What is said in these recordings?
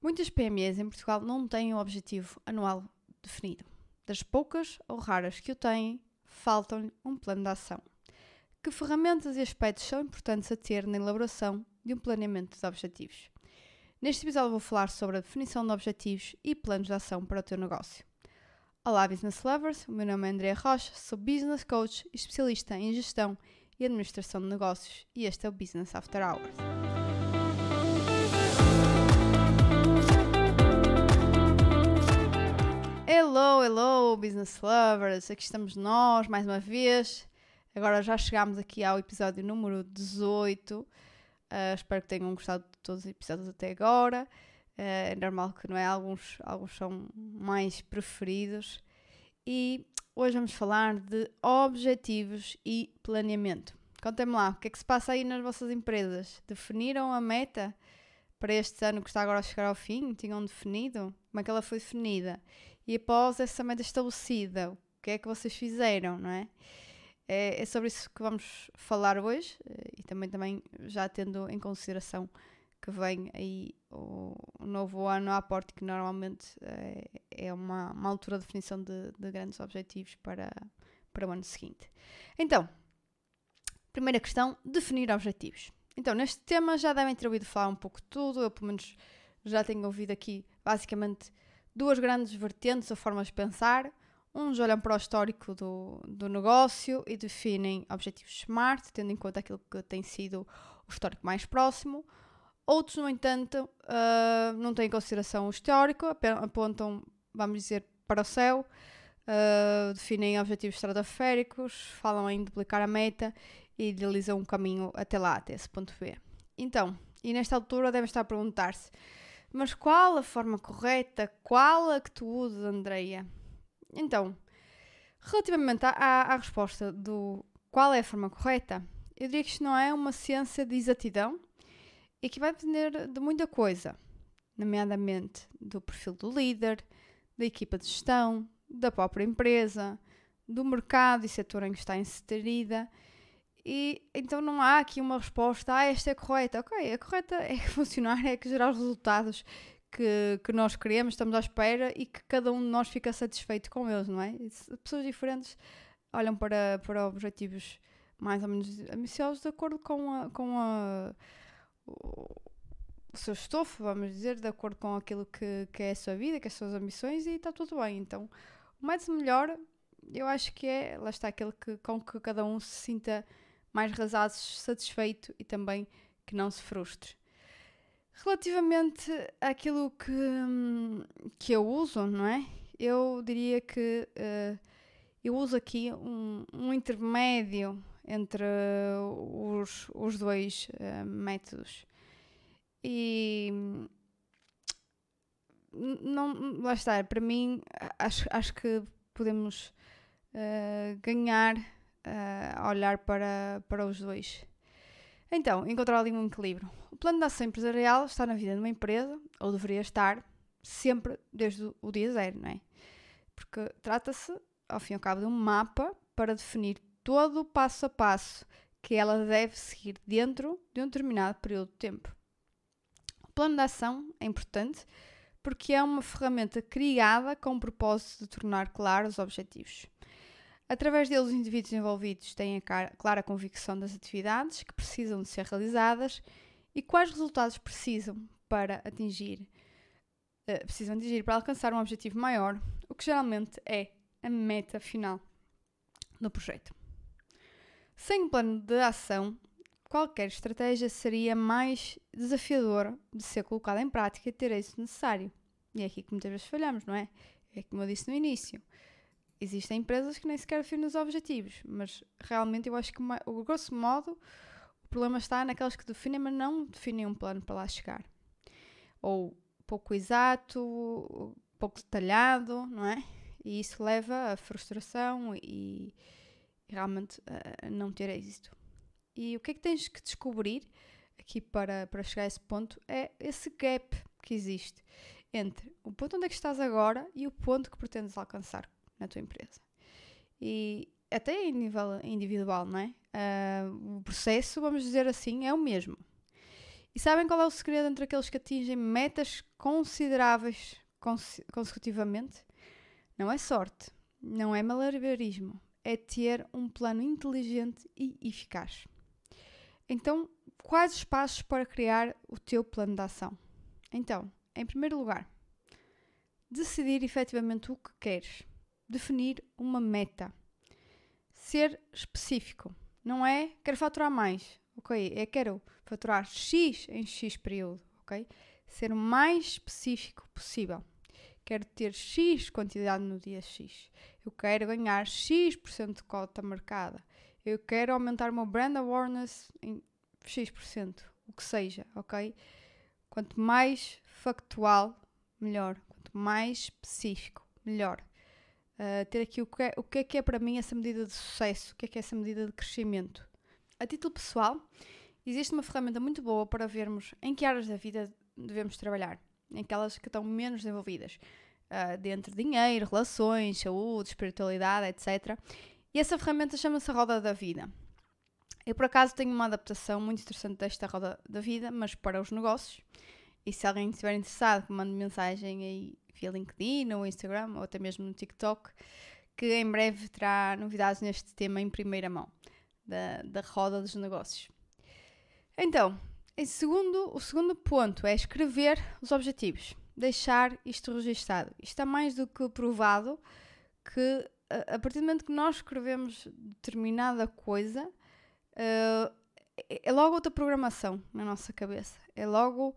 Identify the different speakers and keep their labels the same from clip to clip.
Speaker 1: Muitas PMEs em Portugal não têm o objetivo anual definido. Das poucas ou raras que o têm, faltam-lhe um plano de ação. Que ferramentas e aspectos são importantes a ter na elaboração de um planeamento de objetivos? Neste episódio vou falar sobre a definição de objetivos e planos de ação para o teu negócio. Olá, Business Lovers! O meu nome é Andrea Rocha, sou Business Coach especialista em gestão e administração de negócios e este é o Business After Hours. Hello, hello, Business Lovers! Aqui estamos nós mais uma vez. Agora já chegámos aqui ao episódio número 18. Uh, espero que tenham gostado de todos os episódios até agora. Uh, é normal que não é? Alguns, alguns são mais preferidos. E hoje vamos falar de objetivos e planeamento. Contem-me lá, o que é que se passa aí nas vossas empresas? Definiram a meta para este ano que está agora a chegar ao fim? Tinham definido? Como é que ela foi definida? E após essa meta estabelecida, o que é que vocês fizeram, não é? É, é sobre isso que vamos falar hoje eh, e também, também já tendo em consideração que vem aí o, novo ano à porta, que normalmente é, é uma, uma altura de definição de, de, grandes objetivos para, para o ano seguinte. Então, primeira questão: definir objetivos. Então, neste tema já devem ter ouvido falar um pouco de tudo, eu pelo menos já tenho ouvido aqui basicamente duas grandes vertentes ou formas de pensar. Uns olham para o histórico do, do negócio e definem objetivos SMART, tendo em conta aquilo que tem sido o histórico mais próximo. Outros, no entanto, uh, não têm em consideração o histórico, apontam, vamos dizer, para o céu, uh, definem objetivos estratosféricos, falam em duplicar a meta e idealizam um caminho até lá, até esse ponto B. Então, e nesta altura devem estar a perguntar-se mas qual a forma correta? Qual a que tu usas, Andreia? Então, relativamente à, à, resposta do qual é a forma correta, eu diria que isto não é uma ciência de exatidão e que vai depender de muita coisa, nomeadamente do perfil do líder, da equipa de gestão, da própria empresa, do mercado e setor em que está inserida e então não há aqui uma resposta, ah, esta é correta. Ok, a correta é funcionar, é que gerar os resultados que, que nós queremos, estamos à espera e que cada um de nós fica satisfeito com eles, não é? Pessoas diferentes olham para, para objetivos mais ou menos ambiciosos de acordo com, a, com a, o, o seu estofo, vamos dizer, de acordo com aquilo que, que é a sua vida, que é as suas ambições e está tudo bem. Então, o mais melhor, eu acho que é, lá está, aquele que, com que cada um se sinta mais rasados, satisfeito e também que não se frustre. Relativamente àquilo que, que eu uso, não é? Eu diria que uh, eu uso aqui um, um intermédio entre os, os dois uh, métodos. E não, lá está, para mim acho, acho que podemos uh, ganhar a olhar para, para os dois. Então, encontrar ali um equilíbrio. O plano de ação empresarial está na vida de uma empresa, ou deveria estar, sempre desde o dia zero, não é? Porque trata-se, ao fim e ao cabo, de um mapa para definir todo o passo a passo que ela deve seguir dentro de um determinado período de tempo. O plano de ação é importante porque é uma ferramenta criada com o propósito de tornar claros os objetivos. Através dele, os indivíduos envolvidos têm a clara convicção das atividades que precisam de ser realizadas e quais resultados precisam para atingir, uh, precisam atingir para alcançar um objetivo maior, o que geralmente é a meta final do projeto. Sem um plano de ação, qualquer estratégia seria mais desafiadora de ser colocada em prática e ter êxito necessário. E é aqui que muitas vezes falhamos, não é? É como eu disse no início existem empresas que nem sequer definem os objetivos, mas realmente eu acho que, o grosso modo, o problema está naquelas que definem, mas não definem um plano para lá chegar. Ou pouco exato, pouco detalhado, não é? E isso leva a frustração e, realmente a não ter êxito. E o que é que tens que descobrir aqui para, para chegar a esse ponto é esse gap que existe entre o ponto onde é que estás agora e o ponto que pretendes alcançar na tua empresa. E até em nível individual, não é? Uh, o processo, vamos dizer assim, é o mesmo. E sabem qual é o segredo entre aqueles que atingem metas consideráveis cons consecutivamente? Não é sorte, não é malabarismo, é ter um plano inteligente e eficaz. Então, quais os passos para criar o teu plano de ação? Então, em primeiro lugar, decidir efetivamente o que queres, definir uma meta, ser específico. Não é quero faturar mais, ok? É quero faturar X em X período, ok? Ser o mais específico possível. Quero ter X quantidade no dia X. Eu quero ganhar X% de cota marcada. Eu quero aumentar o meu brand awareness em X%, o que seja, ok? Quanto mais factual, melhor. Quanto mais específico, melhor. Uh, ter aqui o que, é, o que é que é para mim essa medida de sucesso, o que é que é essa medida de crescimento. A título pessoal, existe uma ferramenta muito boa para vermos em que áreas da vida devemos trabalhar, em aquelas que estão menos desenvolvidas, uh, dentro de dinheiro, relações, saúde, espiritualidade, etc. E essa ferramenta chama-se Roda da Vida. Eu, por acaso, tenho uma adaptação muito interessante desta Roda da Vida, mas para os negócios. E se alguém estiver interessado, mande mensagem aí via LinkedIn ou Instagram ou até mesmo no TikTok, que em breve terá novidades neste tema em primeira mão, da, da roda dos negócios. Então, em segundo, o segundo ponto é escrever os objetivos, deixar isto registado. Isto está mais do que provado que a, a partir do momento que nós escrevemos determinada coisa, uh, é logo outra programação na nossa cabeça. É logo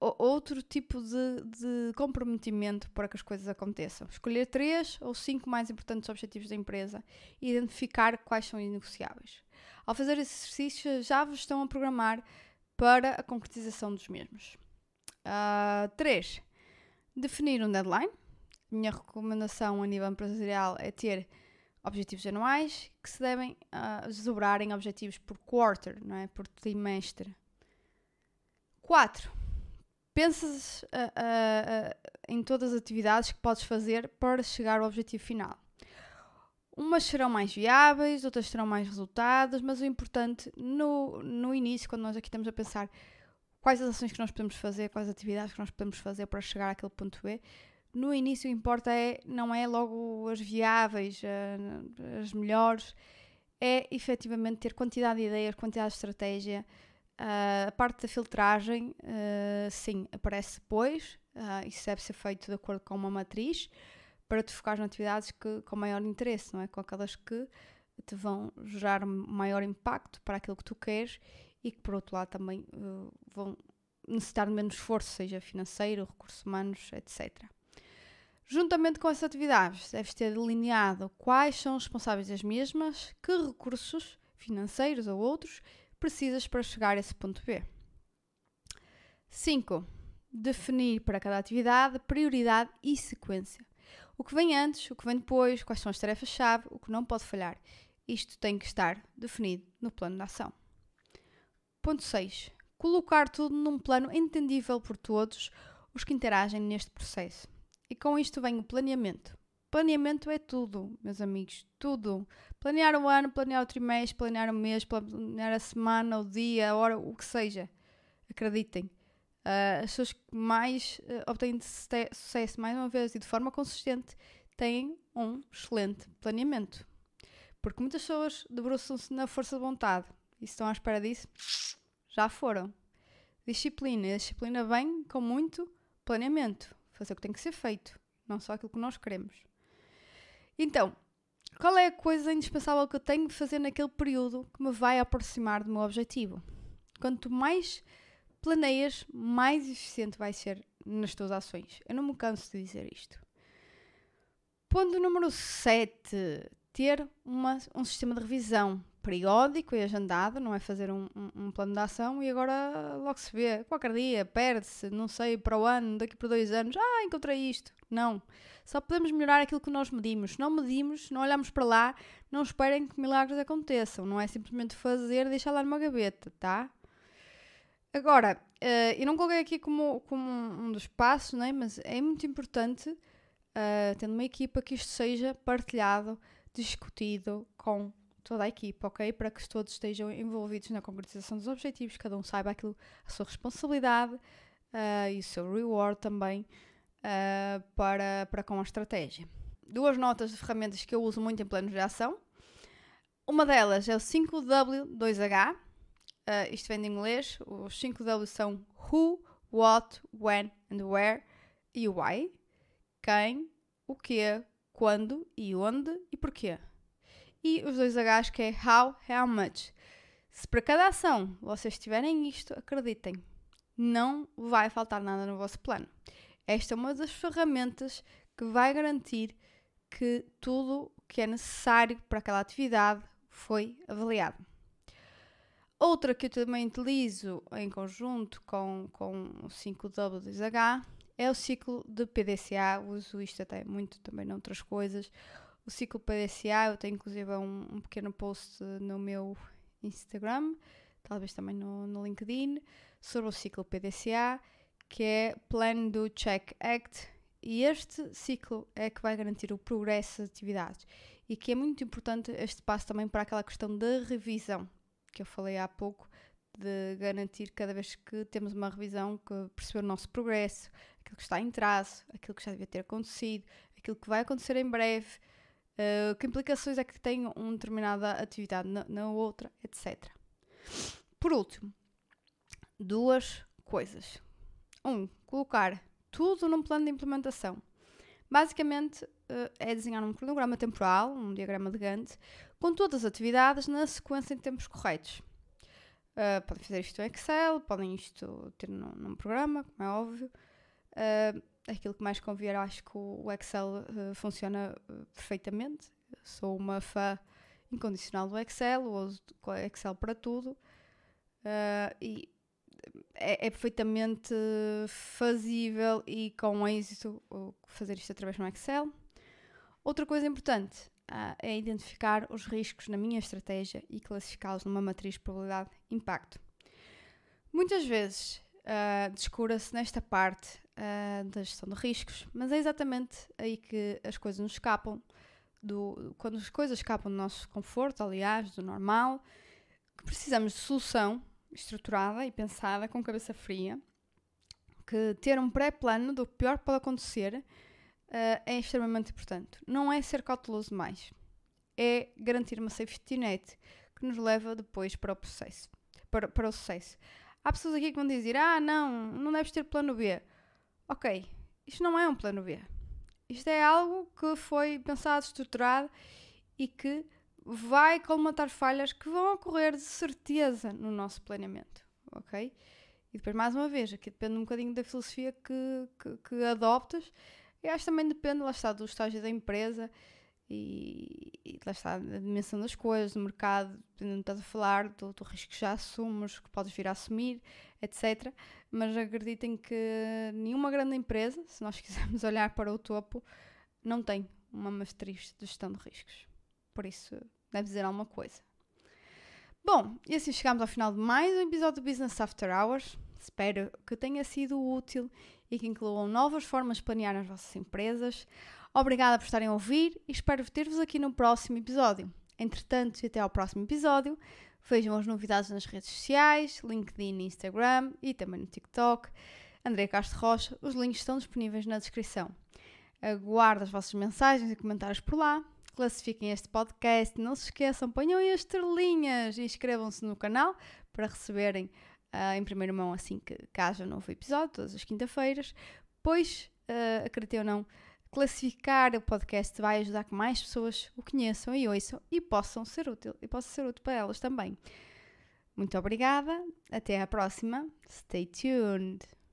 Speaker 1: outro tipo de, de, comprometimento para que as coisas aconteçam. Escolher três ou cinco mais importantes objetivos da empresa e identificar quais são inegociáveis. Ao fazer esse exercício, já vos estão a programar para a concretização dos mesmos. 3. Uh, ah, definir um deadline. Minha recomendação a nível empresarial é ter objetivos anuais que se devem uh, desdobrar em objetivos por quarter, não é? por trimestre. 4. Pensas uh, em todas as atividades que podes fazer para chegar ao objetivo final. Umas serão mais viáveis, outras terão mais resultados, mas o importante no, no início, quando nós aqui estamos a pensar quais as ações que nós podemos fazer, quais as atividades que nós podemos fazer para chegar àquele ponto B, no início o que importa é, não é logo as viáveis, as melhores, é efetivamente ter quantidade de ideias, quantidade de estratégia. A parte da filtragem, sim, aparece depois, isso deve ser feito de acordo com uma matriz, para te focar nas atividades que, com maior interesse, não é? Com aquelas que te vão gerar maior impacto para aquilo que tu queres e que, por outro lado, também uh, vão necessitar de menos esforço, seja financeiro, recursos humanos, etc. Juntamente com essas atividades, deves ter delineado quais são os responsáveis das mesmas, que recursos, financeiros ou outros, precisas para chegar a esse ponto B. 5. Definir para cada atividade prioridade e sequência. O que vem antes, o que vem depois, quais são as tarefas-chave, o que não pode falhar. Isto tem que estar definido no plano de ação. Ponto 6. Colocar tudo num plano entendível por todos os que interagem neste processo. E com isto vem o planeamento. Planeamento é tudo, meus amigos, tudo. Planear o ano, planear o trimestre, planear o mês, planear a semana, o dia, a hora, o que seja. Acreditem, Uh, as pessoas que mais uh, obtêm sucesso, mais uma vez, e de forma consistente, têm um excelente planeamento. Porque muitas pessoas debruçam-se na força de vontade e estão à espera disso, já foram. Disciplina. A disciplina vem com muito planeamento. Fazer o que tem que ser feito, não só aquilo que nós queremos. Então, qual é a coisa indispensável que eu tenho de fazer naquele período que me vai aproximar do meu objetivo? Quanto mais planeias, mais eficiente vai ser nas tuas ações. Eu não me canso de dizer isto. Ponto número 7. Ter uma, um sistema de revisão periódico e agendado, não é fazer um, um, um, plano de ação e agora logo se vê, qualquer dia, perde-se, não sei, para o ano, daqui por dois anos, ah, encontrei isto. Não. Só podemos melhorar aquilo que nós medimos. Se não medimos, não olhamos para lá, não esperem que milagres aconteçam. Não é simplesmente fazer deixar lá numa gaveta, tá? Agora, uh, eu não coloquei aqui como, como um dos passos, né? mas é muito importante, uh, tendo uma equipa, que isto seja partilhado, discutido com toda a equipa, ok? Para que todos estejam envolvidos na concretização dos objetivos, cada um saiba aquilo, a sua responsabilidade uh, e o seu reward também uh, para, para com a estratégia. Duas notas de ferramentas que eu uso muito em planos de ação. Uma delas é o 5W2H, uh, isto vem de inglês, os 5W são Who, What, When and Where e Why. Quem, o que, quando e onde e porquê. E os dois H's que é How, How Much. Se para cada ação vocês tiverem isto, acreditem, não vai faltar nada no vosso plano. Esta é uma das ferramentas que vai garantir que tudo o que é necessário para aquela atividade foi avaliado. Outra que eu também utilizo em conjunto com, com o 5W2H é o ciclo de PDCA. Uso isto até muito também noutras coisas. O ciclo PDCA, eu tenho inclusive um, um pequeno post no meu Instagram, talvez também no, no LinkedIn, sobre o ciclo PDCA, que é Plan, Do, Check, Act. E este ciclo é que vai garantir o progresso das atividades e que é muito importante este passo também para aquela questão da revisão que eu falei há pouco, de garantir cada vez que temos uma revisão que perceber o nosso progresso, aquilo que está em traço, aquilo que já devia ter acontecido, aquilo que vai acontecer em breve, uh, que implicações é que tem uma determinada atividade na, na outra, etc. Por último, duas coisas. Um, colocar tudo num plano de implementação. Basicamente, uh, é desenhar um cronograma temporal, um diagrama de Gantt, com todas as atividades na sequência em tempos corretos. Uh, podem fazer isto em Excel, podem isto ter num, num programa, como é óbvio. Uh, aquilo que mais convier, acho que o Excel uh, funciona perfeitamente. Sou uma fã incondicional do Excel, uso Excel para tudo. e é, é, perfeitamente fazível e com êxito fazer isto através do Excel. Outra coisa importante uh, é identificar os riscos na minha estratégia e classificá-los numa matriz de probabilidade-impacto. Muitas vezes uh, descura-se nesta parte uh, da gestão de riscos, mas é exatamente aí que as coisas nos escapam. Do, quando as coisas escapam do nosso conforto, aliás, do normal, que precisamos de solução estruturada e pensada, com cabeça fria, que ter um pré-plano do que pior pode acontecer uh, é extremamente importante. Não é ser cauteloso demais, é garantir uma safety net que nos leva depois para o processo, para, para o sucesso. Há pessoas aqui que vão dizer: Ah, não, não deves ter plano B. Ok, isto não é um plano B. Isto é algo que foi pensado, estruturado e que vai colmatar falhas que vão ocorrer de certeza no nosso planeamento, ok? E depois, mais uma vez, aqui depende um bocadinho da filosofia que, que, que adoptas eu acho que também depende, lá está, do estágio da empresa e, e lá está, da dimensão das coisas, do mercado, dependendo do estás a falar, do, do risco que já assumes, que podes vir a assumir, etc. Mas acreditem que nenhuma grande empresa, se nós quisermos olhar para o topo, não tem uma matriz de gestão de riscos. Por isso, deve dizer alguma coisa. Bom, e assim chegamos ao final de mais um episódio do Business After Hours. Espero que tenha sido útil e que incluam novas formas de planear as vossas empresas. Obrigada por estarem a ouvir e espero ter-vos aqui no próximo episódio. Entretanto, e até ao próximo episódio, vejam as novidades nas redes sociais, LinkedIn, Instagram e também no TikTok. André Castro Rocha, os links estão disponíveis na descrição. Aguardo as vossas mensagens e comentários por lá. Classifiquem este podcast, não se esqueçam, ponham as estrelinhas e inscrevam-se no canal para receberem uh, em primeira mão assim que, que haja um novo episódio, todas as quinta-feiras, pois, uh, ou não, classificar o podcast vai ajudar que mais pessoas o conheçam e ouçam e possam ser útil, e possa ser útil para elas também. Muito obrigada, até à próxima, stay tuned!